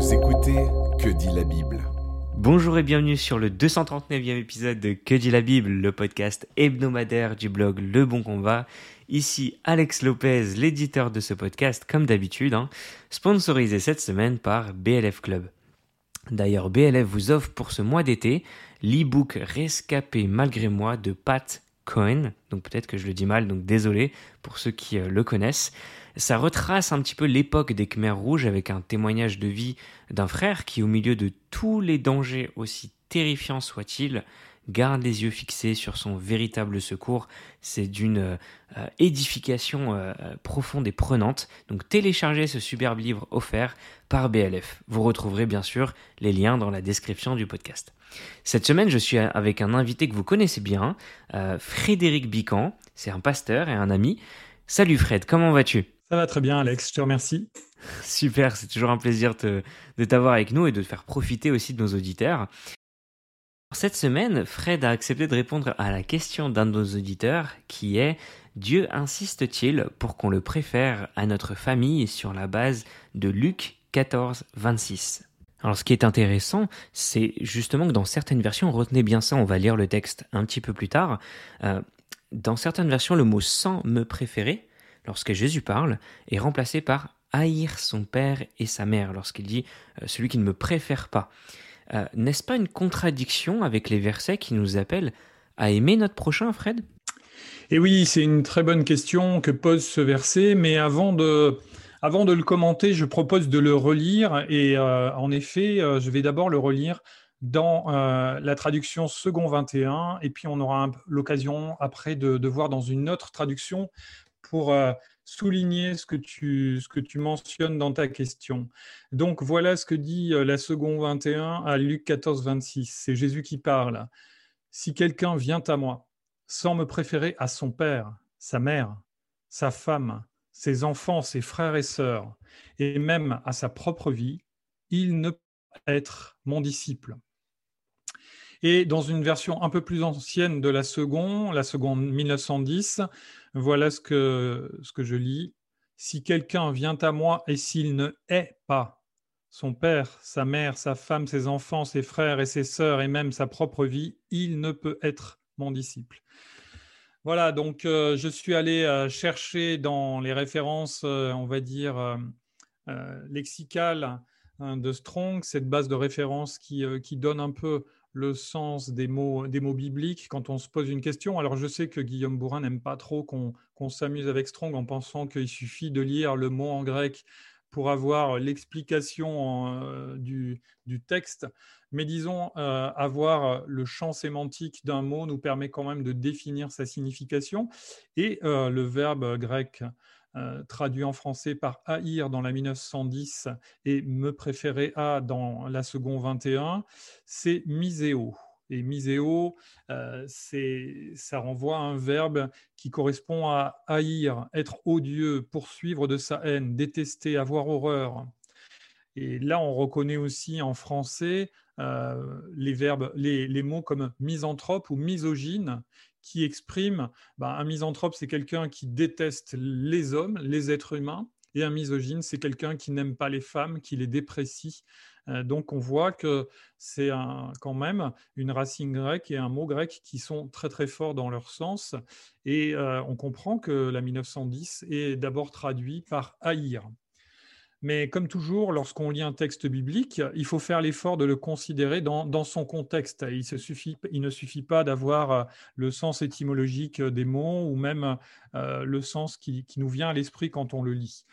Écoutez Que dit la Bible Bonjour et bienvenue sur le 239e épisode de Que dit la Bible, le podcast hebdomadaire du blog Le Bon Combat. Ici Alex Lopez, l'éditeur de ce podcast, comme d'habitude, hein, sponsorisé cette semaine par BLF Club. D'ailleurs, BLF vous offre pour ce mois d'été l'e-book Rescapé malgré moi de Pat Cohen. Donc peut-être que je le dis mal, donc désolé pour ceux qui euh, le connaissent. Ça retrace un petit peu l'époque des Khmers rouges avec un témoignage de vie d'un frère qui, au milieu de tous les dangers aussi terrifiants soient-ils, garde les yeux fixés sur son véritable secours. C'est d'une euh, édification euh, profonde et prenante. Donc téléchargez ce superbe livre offert par BLF. Vous retrouverez bien sûr les liens dans la description du podcast. Cette semaine, je suis avec un invité que vous connaissez bien, euh, Frédéric Bican. C'est un pasteur et un ami. Salut Fred, comment vas-tu? Ça va très bien Alex, je te remercie. Super, c'est toujours un plaisir de t'avoir avec nous et de te faire profiter aussi de nos auditeurs. Cette semaine, Fred a accepté de répondre à la question d'un de nos auditeurs qui est Dieu insiste-t-il pour qu'on le préfère à notre famille sur la base de Luc 14, 26 alors ce qui est intéressant, c'est justement que dans certaines versions, retenez bien ça, on va lire le texte un petit peu plus tard, euh, dans certaines versions, le mot sans me préférer, lorsque Jésus parle, est remplacé par haïr son père et sa mère, lorsqu'il dit euh, celui qui ne me préfère pas. Euh, n'est-ce pas une contradiction avec les versets qui nous appellent à aimer notre prochain, Fred? Et oui, c'est une très bonne question que pose ce verset, mais avant de, avant de le commenter, je propose de le relire et euh, en effet, je vais d'abord le relire dans la traduction second 21 et puis on aura l'occasion après de, voir dans une autre traduction pour souligner ce que, tu, ce que mentionnes dans ta question. Donc voilà ce que dit la second 21 à Luc 14, 26. C'est Jésus qui parle. Si quelqu'un vient à moi sans me préférer à son père, sa mère, sa femme, ses enfants, ses frères et sœurs, et même à sa propre vie, il ne peut être mon disciple. Et dans une version un peu plus ancienne de la seconde, la seconde 1910, voilà ce que, ce que je lis. Si quelqu'un vient à moi et s'il ne hait pas son père, sa mère, sa femme, ses enfants, ses frères et ses sœurs, et même sa propre vie, il ne peut être mon disciple. Voilà, donc euh, je suis allé euh, chercher dans les références, euh, on va dire, lexicales hein, de Strong, cette base de référence qui, qui, donne un peu le sens des mots, des mots bibliques quand on se pose une question. Alors je sais que Guillaume Bourrin n'aime pas trop qu'on s'amuse avec Strong en pensant qu'il suffit de lire le mot en grec pour avoir l'explication du, du, texte. Mais disons, euh, avoir le champ sémantique d'un mot nous permet quand même de définir sa signification. Et euh, le verbe grec euh, traduit en français par haïr dans la 1910 et me préférer à dans la seconde 21, c'est miséo. Et miséo, ça renvoie à un verbe qui correspond à haïr, être odieux, poursuivre de sa haine, détester, avoir horreur. Et là, on reconnaît aussi en français euh, les verbes, les, mots comme misanthrope ou misogyne, qui expriment bah, un misanthrope, c'est quelqu'un qui déteste les hommes, les êtres humains, et un misogyne, c'est quelqu'un qui n'aime pas les femmes, qui les déprécie. Euh, donc on voit que c'est quand même une racine grecque et un mot grec qui sont très très forts dans leur sens. Et euh, on comprend que la 1910 est d'abord traduit par haïr. Mais comme toujours, lorsqu'on lit un texte biblique, il faut faire l'effort de le considérer dans, son contexte. Il, ne suffit pas d'avoir euh, le sens étymologique des mots ou même euh, le sens qui, nous vient à l'esprit quand on le lit.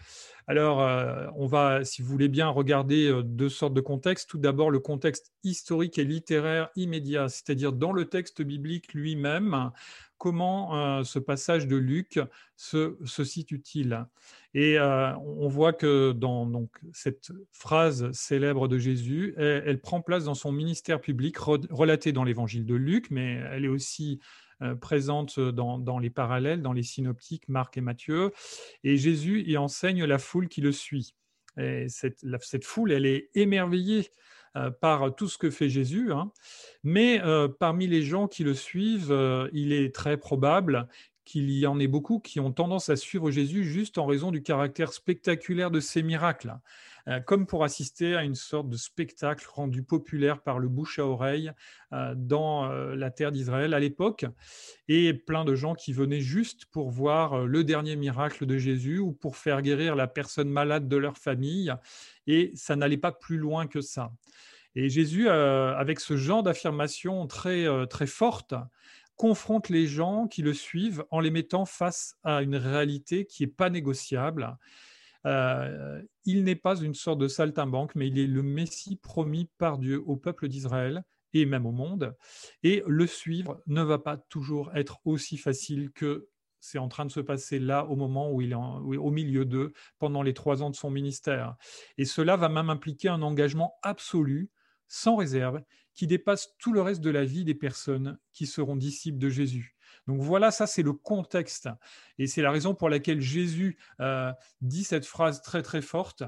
Alors, euh, on va, si vous voulez bien, regarder deux sortes de contextes. Tout d'abord, le contexte historique et littéraire immédiat, c'est-à-dire dans le texte biblique lui-même, comment ce passage de Luc se, situe-t-il? Et on voit que dans donc, cette phrase célèbre de Jésus, elle, prend place dans son ministère public relaté dans l'évangile de Luc, mais elle est aussi présente dans, les parallèles, dans les synoptiques, Marc et Matthieu. Et Jésus y enseigne la foule qui le suit. Et cette, foule, elle est émerveillée euh, par tout ce que fait Jésus. Hein. Mais euh, parmi les gens qui le suivent, euh, il est très probable qu'il y en ait beaucoup qui ont tendance à suivre Jésus juste en raison du caractère spectaculaire de ses miracles, euh, comme pour assister à une sorte de spectacle rendu populaire par le bouche à oreille euh, dans euh, la terre d'Israël à l'époque, et plein de gens qui venaient juste pour voir le dernier miracle de Jésus ou pour faire guérir la personne malade de leur famille, et ça n'allait pas plus loin que ça. Et Jésus, avec ce genre d'affirmation très, très forte, confronte les gens qui le suivent en les mettant face à une réalité qui n'est pas négociable. Euh, il n'est pas une sorte de saltimbanque, mais il est le Messie promis par Dieu au peuple d'Israël et même au monde. Et le suivre ne va pas toujours être aussi facile que c'est en train de se passer là au moment où il est au milieu d'eux pendant les trois ans de son ministère. Et cela va même impliquer un engagement absolu, sans réserve, qui dépasse tout le reste de la vie des personnes qui seront disciples de Jésus. Donc voilà, ça c'est le contexte. Et c'est la raison pour laquelle Jésus euh, dit cette phrase très très forte,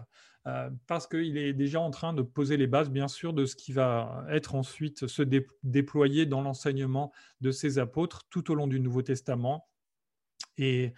euh, parce qu'il est déjà en train de poser les bases, bien sûr, de ce qui va être ensuite se déployer dans l'enseignement de ses apôtres tout au long du Nouveau Testament et,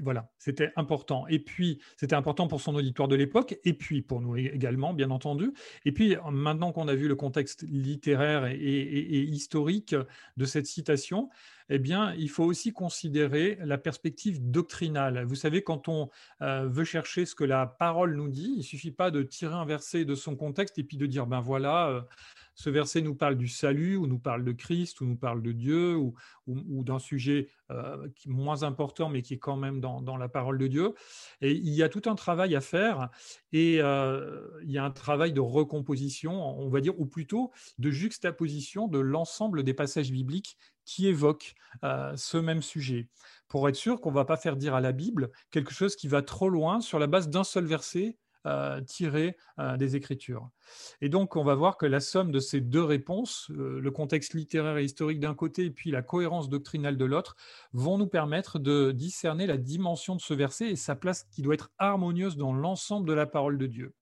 voilà, c'était important. Et puis, c'était important pour son auditoire de l'époque, et puis pour nous également, bien entendu. Et puis, maintenant qu'on a vu le contexte littéraire et, historique de cette citation, eh bien, il faut aussi considérer la perspective doctrinale. Vous savez, quand on euh, veut chercher ce que la parole nous dit, il suffit pas de tirer un verset de son contexte et puis de dire, ben voilà, euh, ce verset nous parle du salut, ou nous parle de Christ, ou nous parle de Dieu, ou, d'un sujet euh, qui moins important, mais qui est quand même dans, la parole de Dieu. Et il y a tout un travail à faire, et euh, il y a un travail de recomposition, on va dire, ou plutôt de juxtaposition de l'ensemble des passages bibliques qui évoquent euh, ce même sujet, pour être sûr qu'on ne va pas faire dire à la Bible quelque chose qui va trop loin sur la base d'un seul verset euh, tiré euh, des Écritures. Et donc, on va voir que la somme de ces deux réponses, euh, le contexte littéraire et historique d'un côté et puis la cohérence doctrinale de l'autre, vont nous permettre de discerner la dimension de ce verset et sa place qui doit être harmonieuse dans l'ensemble de la parole de Dieu.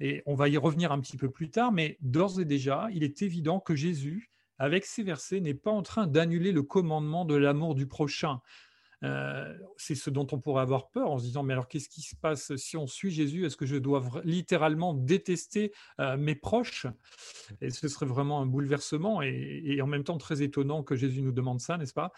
Et on va y revenir un petit peu plus tard, mais d'ores et déjà, il est évident que Jésus, avec ces versets, n'est pas en train d'annuler le commandement de l'amour du prochain. Euh, c'est ce dont on pourrait avoir peur en se disant, mais alors qu'est-ce qui se passe si on suit Jésus? Est-ce que je dois littéralement détester euh, mes proches? Et ce serait vraiment un bouleversement et, en même temps très étonnant que Jésus nous demande ça, n'est-ce pas?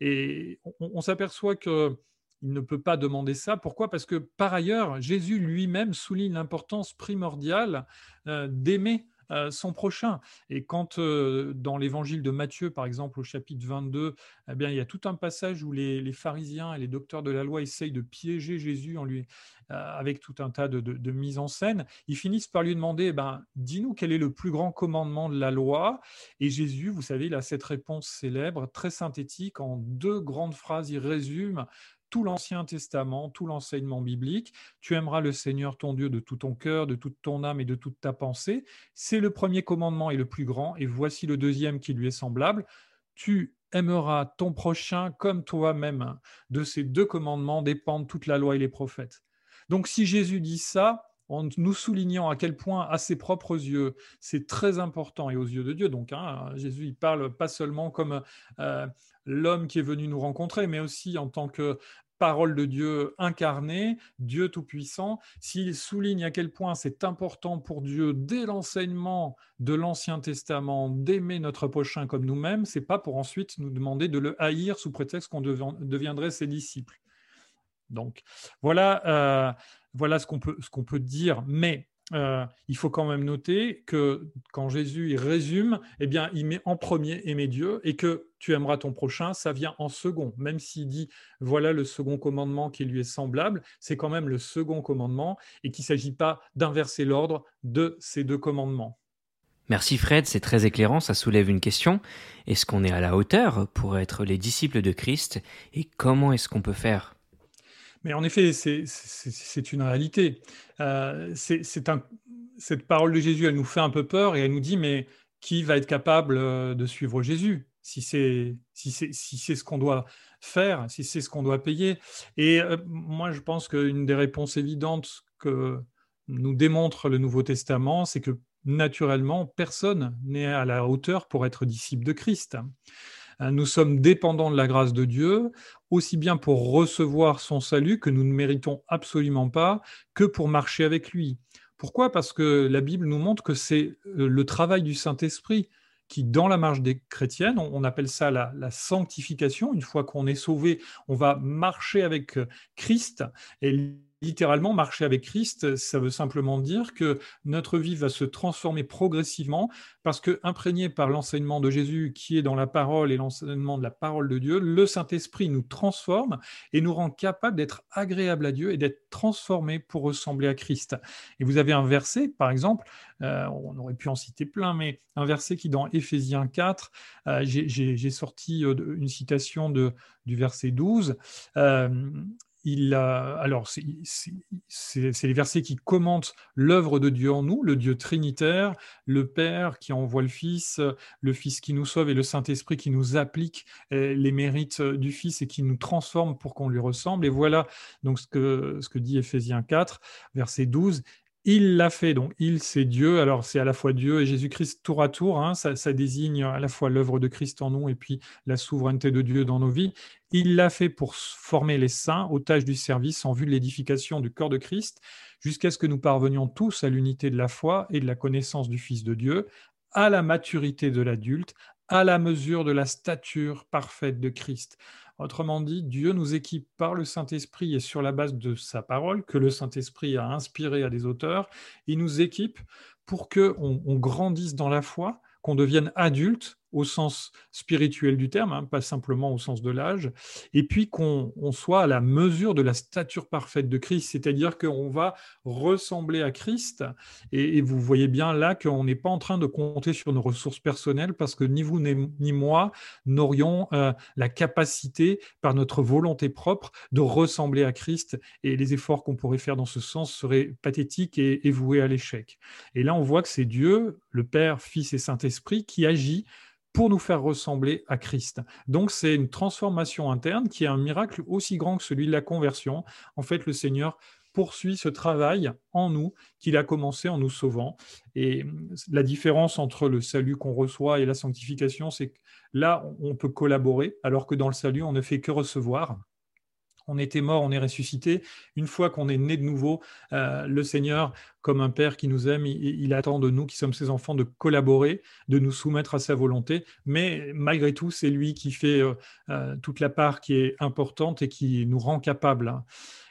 Et on, s'aperçoit que... Il ne peut pas demander ça. Pourquoi? Parce que par ailleurs, Jésus lui-même souligne l'importance primordiale euh, d'aimer son prochain. Et quand euh, dans l'évangile de Matthieu, par exemple, au chapitre 22, eh bien, il y a tout un passage où les, pharisiens et les docteurs de la loi essayent de piéger Jésus en lui, euh, avec tout un tas de, de, mises en scène, ils finissent par lui demander, eh ben, dis-nous quel est le plus grand commandement de la loi. Et Jésus, vous savez, il a cette réponse célèbre, très synthétique, en deux grandes phrases, il résume tout l'Ancien Testament, tout l'enseignement biblique. Tu aimeras le Seigneur ton Dieu de tout ton cœur, de toute ton âme et de toute ta pensée. C'est le premier commandement et le plus grand, et voici le deuxième qui lui est semblable. Tu aimeras ton prochain comme toi-même. De ces deux commandements dépendent toute la loi et les prophètes. Donc si Jésus dit ça, en nous soulignant à quel point à ses propres yeux c'est très important et aux yeux de Dieu. Donc hein, Jésus il parle pas seulement comme euh, l'homme qui est venu nous rencontrer, mais aussi en tant que parole de Dieu incarnée, Dieu Tout-Puissant, s'il souligne à quel point c'est important pour Dieu, dès l'enseignement de l'Ancien Testament, d'aimer notre prochain comme nous-mêmes, c'est pas pour ensuite nous demander de le haïr sous prétexte qu'on deviendrait ses disciples. Donc voilà, euh, voilà ce qu'on peut, ce peut dire, mais euh, il faut quand même noter que quand Jésus il résume, eh bien, il met en premier aimer Dieu et que tu aimeras ton prochain, ça vient en second. Même s'il dit voilà le second commandement qui lui est semblable, c'est quand même le second commandement et qu'il ne s'agit pas d'inverser l'ordre de ces deux commandements. Merci Fred, c'est très éclairant, ça soulève une question. Est-ce qu'on est à la hauteur pour être les disciples de Christ et comment est-ce qu'on peut faire? Mais en effet, c'est une réalité. Euh, cette parole de Jésus, elle nous fait un peu peur et elle nous dit, mais qui va être capable euh, de suivre Jésus si c'est si si ce qu'on doit faire, si c'est ce qu'on doit payer? Et euh, moi, je pense qu'une des réponses évidentes que nous démontre le Nouveau Testament, c'est que naturellement, personne n'est à la hauteur pour être disciple de Christ. Euh, nous sommes dépendants de la grâce de Dieu, aussi bien pour recevoir son salut que nous ne méritons absolument pas, que pour marcher avec lui. Pourquoi? Parce que la Bible nous montre que c'est euh, le travail du Saint-Esprit qui, dans la marche des chrétiennes, on, appelle ça la, sanctification. Une fois qu'on est sauvé, on va marcher avec euh, Christ. Et littéralement, marcher avec Christ, ça veut simplement dire que notre vie va se transformer progressivement parce que, imprégné par l'enseignement de Jésus qui est dans la parole et l'enseignement de la parole de Dieu, le Saint-Esprit nous transforme et nous rend capable d'être agréable à Dieu et d'être transformé pour ressembler à Christ. Et vous avez un verset, par exemple, euh, on aurait pu en citer plein, mais un verset qui, dans Éphésiens 4, euh, j'ai sorti euh, une citation de, du verset 12 il alors c'est les versets qui commentent l'œuvre de Dieu en nous, le Dieu trinitaire, le Père qui envoie le Fils, le Fils qui nous sauve et le Saint-Esprit qui nous applique eh, les mérites du Fils et qui nous transforme pour qu'on lui ressemble. Et voilà donc ce que, ce que dit Éphésiens 4, verset 12. Il l'a fait, donc il c'est Dieu, alors c'est à la fois Dieu et Jésus-Christ tour à tour, hein. ça, ça, désigne à la fois l'œuvre de Christ en nous et puis la souveraineté de Dieu dans nos vies. Il l'a fait pour former les saints aux tâches du service en vue de l'édification du corps de Christ, jusqu'à ce que nous parvenions tous à l'unité de la foi et de la connaissance du Fils de Dieu, à la maturité de l'adulte, à la mesure de la stature parfaite de Christ. Autrement dit, Dieu nous équipe par le Saint-Esprit et sur la base de sa parole, que le Saint-Esprit a inspiré à des auteurs, il nous équipe pour qu'on on grandisse dans la foi, qu'on devienne adulte au sens spirituel du terme, hein, pas simplement au sens de l'âge, et puis qu'on soit à la mesure de la stature parfaite de Christ, c'est-à-dire qu'on va ressembler à Christ, et, vous voyez bien là qu'on n'est pas en train de compter sur nos ressources personnelles, parce que ni vous ni moi n'aurions euh, la capacité, par notre volonté propre, de ressembler à Christ, et les efforts qu'on pourrait faire dans ce sens seraient pathétiques et, et voués à l'échec. Et là, on voit que c'est Dieu, le Père, Fils et Saint-Esprit, qui agit pour nous faire ressembler à Christ. Donc c'est une transformation interne qui est un miracle aussi grand que celui de la conversion. En fait, le Seigneur poursuit ce travail en nous qu'il a commencé en nous sauvant. Et la différence entre le salut qu'on reçoit et la sanctification, c'est que là, on peut collaborer, alors que dans le salut, on ne fait que recevoir on était mort, on est ressuscité. Une fois qu'on est né de nouveau, euh, le Seigneur, comme un Père qui nous aime, il, attend de nous, qui sommes ses enfants, de collaborer, de nous soumettre à sa volonté. Mais malgré tout, c'est lui qui fait euh, euh, toute la part qui est importante et qui nous rend capables.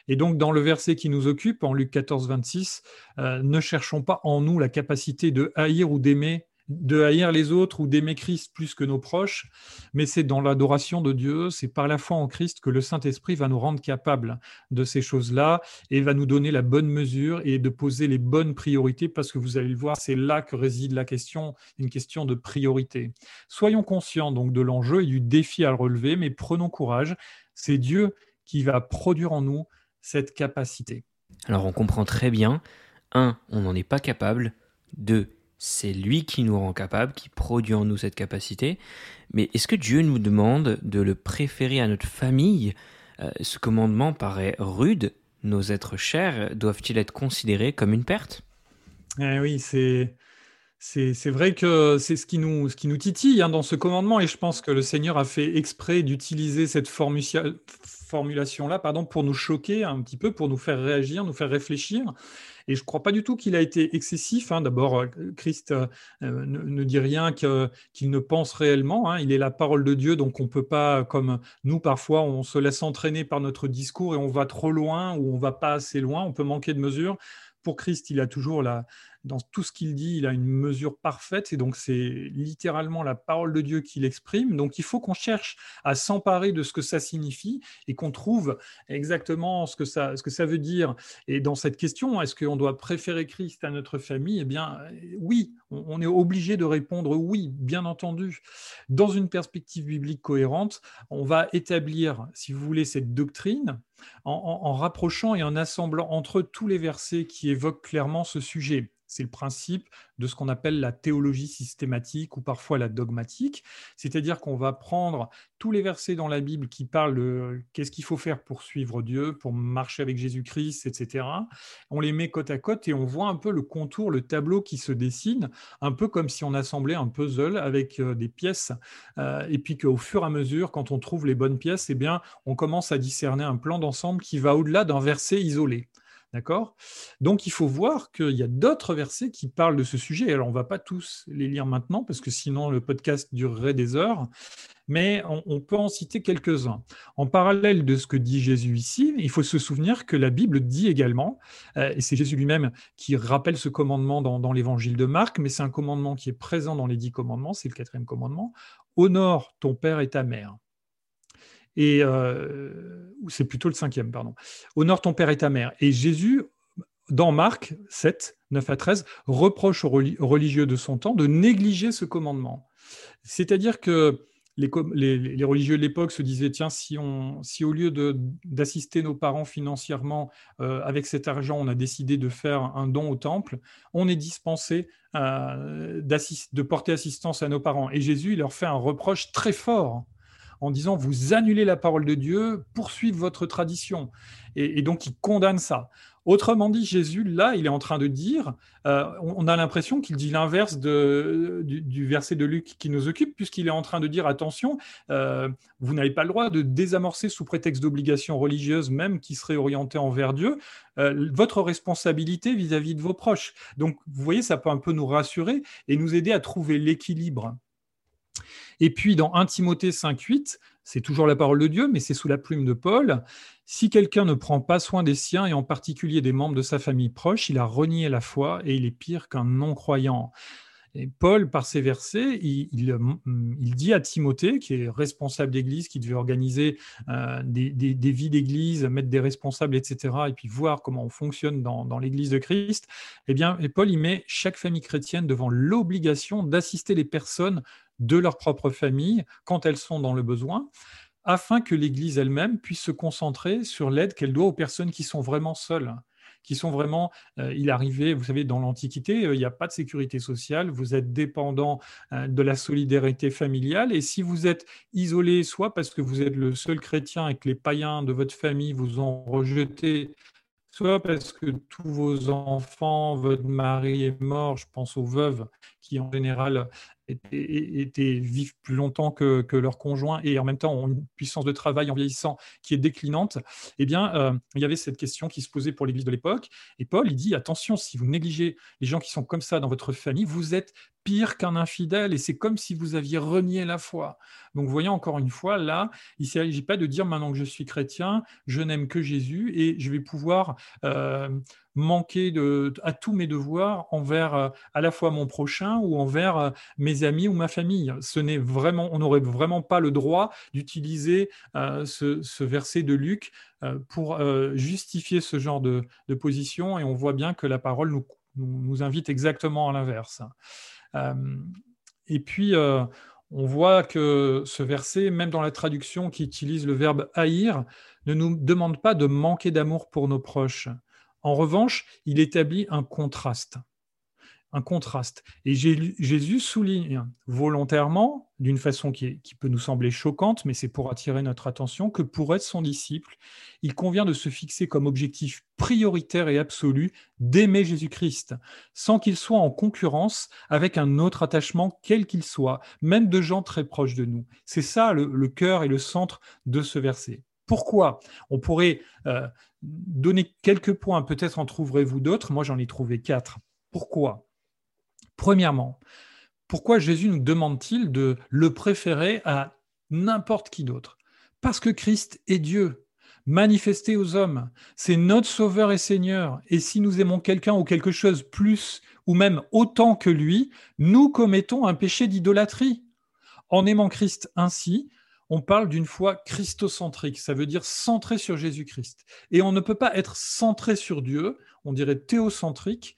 Et donc, dans le verset qui nous occupe, en Luc 14, 26, ne cherchons pas en nous la capacité de haïr ou d'aimer de haïr les autres ou d'aimer Christ plus que nos proches, mais c'est dans l'adoration de Dieu, c'est par la foi en Christ que le Saint-Esprit va nous rendre capables de ces choses-là et va nous donner la bonne mesure et de poser les bonnes priorités parce que vous allez le voir, c'est là que réside la question, une question de priorité. Soyons conscients donc de l'enjeu et du défi à relever, mais prenons courage, c'est Dieu qui va produire en nous cette capacité. Alors on comprend très bien, un, on n'en est pas capable, deux, c'est lui qui nous rend capable, qui produit en nous cette capacité. Mais est-ce que Dieu nous demande de le préférer à notre famille? Euh, Ce commandement paraît rude. Nos êtres chers doivent-ils être considérés comme une perte? Eh Oui, c'est... C'est vrai que c'est ce, qui nous, ce qui nous titille hein, dans ce commandement, et je pense que le Seigneur a fait exprès d'utiliser cette formulation-là pardon, pour nous choquer un petit peu, pour nous faire réagir, nous faire réfléchir. Et je ne crois pas du tout qu'il a été excessif. Hein. D'abord, euh, Christ euh, ne, dit rien qu'il ne pense réellement. Hein. Il est la parole de Dieu, donc on ne peut pas, comme nous parfois, on se laisse entraîner par notre discours et on va trop loin ou on va pas assez loin, on peut manquer de mesure. Pour Christ, il a toujours la, dans tout ce qu'il dit, il a une mesure parfaite, et donc c'est littéralement la parole de Dieu qu'il exprime. Donc il faut qu'on cherche à s'emparer de ce que ça signifie et qu'on trouve exactement ce que, ça, ce que ça veut dire. Et dans cette question, est-ce qu'on doit préférer Christ à notre famille? Eh bien, oui, on est obligé de répondre oui, bien entendu. Dans une perspective biblique cohérente, on va établir, si vous voulez, cette doctrine en, en rapprochant et en assemblant entre tous les versets qui évoquent clairement ce sujet C'est le principe de ce qu'on appelle la théologie systématique ou parfois la dogmatique, c'est-à-dire qu'on va prendre tous les versets dans la Bible qui parlent de qu'est-ce qu'il faut faire pour suivre Dieu, pour marcher avec Jésus-Christ, etc. On les met côte à côte et on voit un peu le contour, le tableau qui se dessine, un peu comme si on assemblait un puzzle avec euh, des pièces, euh, et puis qu'au fur et à mesure, quand on trouve les bonnes pièces, eh bien, on commence à discerner un plan d'ensemble qui va au-delà d'un verset isolé. D'accord? Donc il faut voir qu'il y a d'autres versets qui parlent de ce sujet. Alors on ne va pas tous les lire maintenant parce que sinon le podcast durerait des heures, mais on, peut en citer quelques-uns. En parallèle de ce que dit Jésus ici, il faut se souvenir que la Bible dit également, euh, et c'est Jésus lui-même qui rappelle ce commandement dans, l'évangile de Marc, mais c'est un commandement qui est présent dans les dix commandements, c'est le quatrième commandement, honore ton père et ta mère. Et euh, c'est plutôt le cinquième, pardon. Honore ton père et ta mère. Et Jésus, dans Marc 7, 9 à 13, reproche aux religieux de son temps de négliger ce commandement. C'est-à-dire que les, religieux de l'époque se disaient tiens, si, on, si au lieu d'assister nos parents financièrement euh, avec cet argent, on a décidé de faire un don au temple, on est dispensé euh, de porter assistance à nos parents. Et Jésus, il leur fait un reproche très fort en disant vous annulez la parole de Dieu, poursuivez votre tradition. Et, donc il condamne ça. Autrement dit, Jésus, là, il est en train de dire, euh, on a l'impression qu'il dit l'inverse du, verset de Luc qui nous occupe, puisqu'il est en train de dire, attention, euh, vous n'avez pas le droit de désamorcer sous prétexte d'obligation religieuse, même qui serait orientée envers Dieu, euh, votre responsabilité vis à -vis de vos proches. Donc, vous voyez, ça peut un peu nous rassurer et nous aider à trouver l'équilibre. Et puis dans 1 Timothée 5.8, c'est toujours la parole de Dieu, mais c'est sous la plume de Paul. Si quelqu'un ne prend pas soin des siens, et en particulier des membres de sa famille proche, il a renié la foi et il est pire qu'un non-croyant. Et Paul, par ces versets, il, dit à Timothée, qui est responsable d'église, qui devait organiser euh, des, vies d'église, mettre des responsables, etc., et puis voir comment on fonctionne dans, l'église de Christ, eh bien, et Paul, met chaque famille chrétienne devant l'obligation d'assister les personnes de leur propre famille quand elles sont dans le besoin, afin que l'Église elle-même puisse se concentrer sur l'aide qu'elle doit aux personnes qui sont vraiment seules qui sont vraiment, euh, il arrivait, vous savez, dans l'Antiquité, euh, il n'y a pas de sécurité sociale, vous êtes dépendant euh, de la solidarité familiale, et si vous êtes isolé, soit parce que vous êtes le seul chrétien et que les païens de votre famille vous ont rejeté, soit parce que tous vos enfants, votre mari est mort, je pense aux veuves qui en général étaient, vivent plus longtemps que, que leurs conjoints et en même temps ont une puissance de travail en vieillissant qui est déclinante, eh bien, euh, il y avait cette question qui se posait pour l'Église de l'époque. Et Paul, il dit, attention, si vous négligez les gens qui sont comme ça dans votre famille, vous êtes pire qu'un infidèle et c'est comme si vous aviez renié la foi. Donc, voyez encore une fois, là, il ne s'agit pas de dire maintenant que je suis chrétien, je n'aime que Jésus et je vais pouvoir euh, manquer de, à tous mes devoirs envers euh, à la fois mon prochain ou envers euh, mes amis ou ma famille. Ce n'est vraiment, on n'aurait vraiment pas le droit d'utiliser euh, ce, verset de Luc pour justifier ce genre de, position et on voit bien que la parole nous, nous, invite exactement à l'inverse. et puis, on voit que ce verset, même dans la traduction qui utilise le verbe haïr, ne nous demande pas de manquer d'amour pour nos proches. En revanche, il établit un contraste. Un contraste. Et Jésus souligne volontairement, d'une façon qui, peut nous sembler choquante, mais c'est pour attirer notre attention, que pour être son disciple, il convient de se fixer comme objectif prioritaire et absolu d'aimer Jésus-Christ, sans qu'il soit en concurrence avec un autre attachement, quel qu'il soit, même de gens très proches de nous. C'est ça le, cœur et le centre de ce verset. Pourquoi On pourrait euh, donner quelques points, peut-être en trouverez-vous d'autres. Moi, j'en ai trouvé quatre. Pourquoi? Premièrement, pourquoi Jésus nous demande-t-il de le préférer à n'importe qui d'autre? Parce que Christ est Dieu, manifesté aux hommes. C'est notre Sauveur et Seigneur. Et si nous aimons quelqu'un ou quelque chose plus ou même autant que lui, nous commettons un péché d'idolâtrie. En aimant Christ ainsi, on parle d'une foi christocentrique, ça veut dire centré sur Jésus-Christ. Et on ne peut pas être centré sur Dieu, on dirait théocentrique,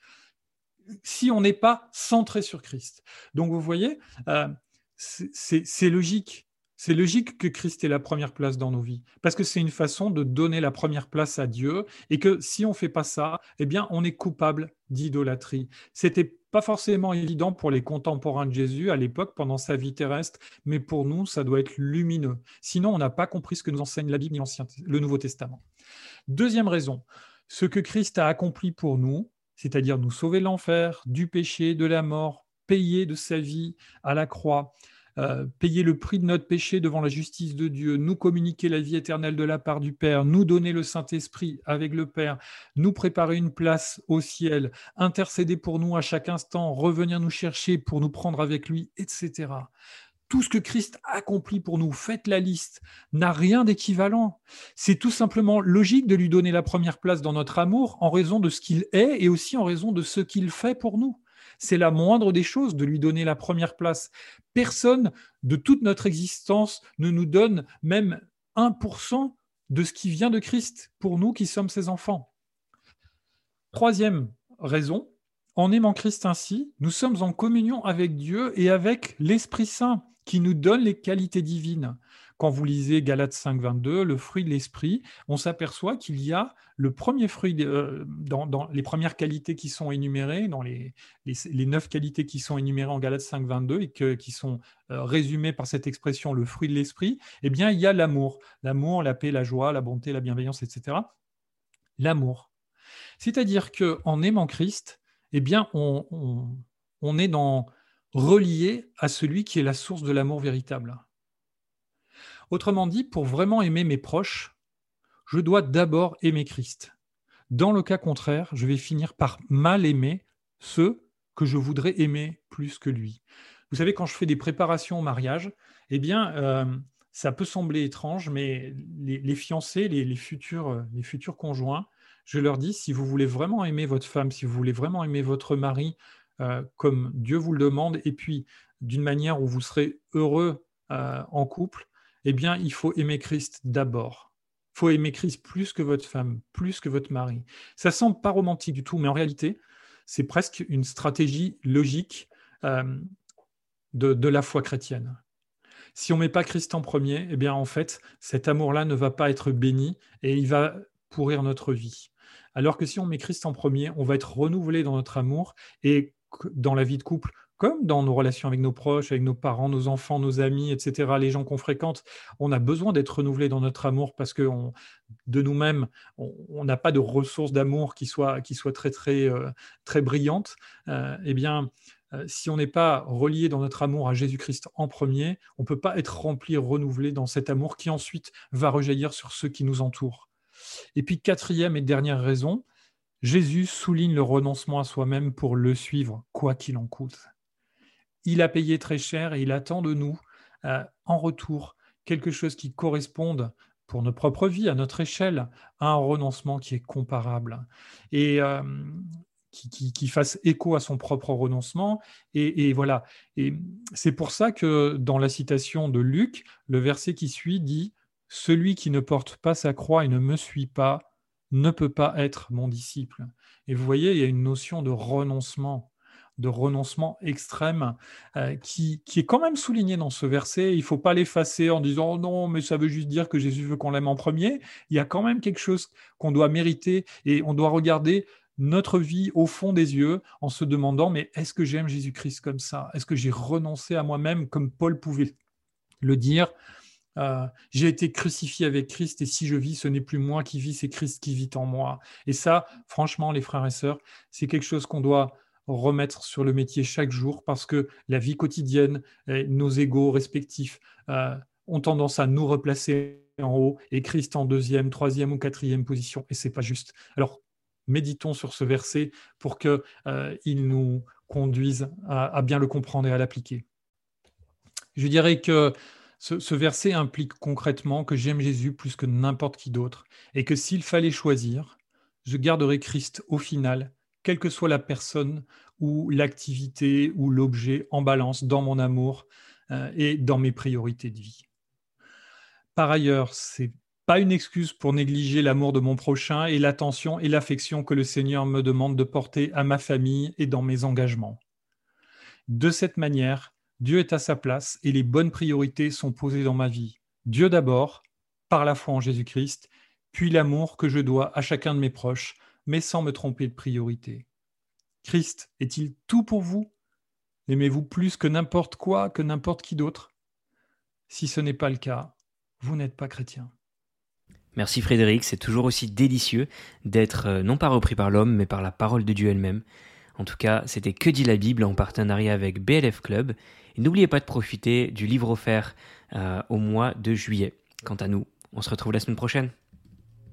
si on n'est pas centré sur Christ. Donc vous voyez, euh, c'est logique. C'est logique que Christ ait la première place dans nos vies, parce que c'est une façon de donner la première place à Dieu, et que si on ne fait pas ça, eh bien, on est coupable d'idolâtrie. C'était pas forcément évident pour les contemporains de Jésus à l'époque, pendant sa vie terrestre, mais pour nous, ça doit être lumineux. Sinon, on n'a pas compris ce que nous enseigne la Bible ni le Nouveau Testament. Deuxième raison, ce que Christ a accompli pour nous, c'est-à-dire nous sauver de l'enfer, du péché, de la mort, payer de sa vie à la croix, euh, payer le prix de notre péché devant la justice de Dieu, nous communiquer la vie éternelle de la part du Père, nous donner le Saint-Esprit avec le Père, nous préparer une place au ciel, intercéder pour nous à chaque instant, revenir nous chercher pour nous prendre avec lui, etc. Tout ce que Christ accomplit pour nous, faites la liste, n'a rien d'équivalent. C'est tout simplement logique de lui donner la première place dans notre amour en raison de ce qu'il est et aussi en raison de ce qu'il fait pour nous. C'est la moindre des choses de lui donner la première place. Personne de toute notre existence ne nous donne même 1% de ce qui vient de Christ pour nous qui sommes ses enfants. Troisième raison, en aimant Christ ainsi, nous sommes en communion avec Dieu et avec l'Esprit Saint qui nous donne les qualités divines. Quand vous lisez Galates 5, 22, le fruit de l'esprit, on s'aperçoit qu'il y a le premier fruit euh, dans, les premières qualités qui sont énumérées, dans les, neuf qualités qui sont énumérées en Galates 5, 22 et qui sont euh, résumées par cette expression, le fruit de l'esprit, eh bien, il y a l'amour. L'amour, la paix, la joie, la bonté, la bienveillance, etc. L'amour. C'est-à-dire qu'en aimant Christ, eh bien, on, on est dans relié à celui qui est la source de l'amour véritable. Autrement dit, pour vraiment aimer mes proches, je dois d'abord aimer Christ. Dans le cas contraire, je vais finir par mal aimer ceux que je voudrais aimer plus que lui. Vous savez, quand je fais des préparations au mariage, eh bien, euh, ça peut sembler étrange, mais les, fiancés, les, futurs, les futurs conjoints, je leur dis, si vous voulez vraiment aimer votre femme, si vous voulez vraiment aimer votre mari euh, comme Dieu vous le demande, et puis d'une manière où vous serez heureux euh, en couple, eh bien, il faut aimer Christ d'abord. Il faut aimer Christ plus que votre femme, plus que votre mari. Ça semble pas romantique du tout, mais en réalité, c'est presque une stratégie logique euh, de, la foi chrétienne. Si on ne met pas Christ en premier, eh bien, en fait, cet amour-là ne va pas être béni et il va pourrir notre vie. Alors que si on met Christ en premier, on va être renouvelé dans notre amour et dans la vie de couple, comme dans nos relations avec nos proches, avec nos parents, nos enfants, nos amis, etc., les gens qu'on fréquente, on a besoin d'être renouvelé dans notre amour parce que de nous-mêmes, on n'a pas de ressources d'amour qui soient, qui soient très, très, euh, très brillantes. Euh, eh bien, euh, si on n'est pas relié dans notre amour à Jésus-Christ en premier, on ne peut pas être rempli, renouvelé dans cet amour qui ensuite va rejaillir sur ceux qui nous entourent. Et puis, quatrième et dernière raison, Jésus souligne le renoncement à soi-même pour le suivre, quoi qu'il en coûte. Il a payé très cher et il attend de nous, euh, en retour, quelque chose qui corresponde pour notre propre vie, à notre échelle, à un renoncement qui est comparable et euh, qui, fasse écho à son propre renoncement. Et, et voilà. Et c'est pour ça que dans la citation de Luc, le verset qui suit dit Celui qui ne porte pas sa croix et ne me suit pas ne peut pas être mon disciple. Et vous voyez, il y a une notion de renoncement, de renoncement extrême euh, qui, est quand même soulignée dans ce verset. Il ne faut pas l'effacer en disant oh non, mais ça veut juste dire que Jésus veut qu'on l'aime en premier. Il y a quand même quelque chose qu'on doit mériter et on doit regarder notre vie au fond des yeux en se demandant mais est-ce que j'aime Jésus-Christ comme ça? Est-ce que j'ai renoncé à moi-même comme Paul pouvait le dire? Euh, j'ai été crucifié avec Christ et si je vis, ce n'est plus moi qui vis, c'est Christ qui vit en moi. Et ça, franchement, les frères et sœurs, c'est quelque chose qu'on doit remettre sur le métier chaque jour parce que la vie quotidienne, nos égaux respectifs euh, ont tendance à nous replacer en haut et Christ en deuxième, troisième ou quatrième position et c'est pas juste. Alors méditons sur ce verset pour qu'il euh, nous conduise à bien le comprendre et à l'appliquer. Je dirais que ce, verset implique concrètement que j'aime Jésus plus que n'importe qui d'autre et que s'il fallait choisir, je garderai Christ au final, quelle que soit la personne ou l'activité ou l'objet en balance dans mon amour euh, et dans mes priorités de vie. Par ailleurs, c'est pas une excuse pour négliger l'amour de mon prochain et l'attention et l'affection que le Seigneur me demande de porter à ma famille et dans mes engagements. De cette manière, Dieu est à sa place et les bonnes priorités sont posées dans ma vie. Dieu d'abord, par la foi en Jésus-Christ, puis l'amour que je dois à chacun de mes proches, mais sans me tromper de priorité. Christ est-il tout pour vous? Aimez-vous plus que n'importe quoi, que n'importe qui d'autre? Si ce n'est pas le cas, vous n'êtes pas chrétien. Merci Frédéric, c'est toujours aussi délicieux d'être euh, non pas repris par l'homme, mais par la parole de Dieu elle-même. En tout cas, c'était Que dit la Bible en partenariat avec BLF Club. Et n'oubliez pas de profiter du livre offert euh, au mois de juillet. Quant à nous, on se retrouve la semaine prochaine.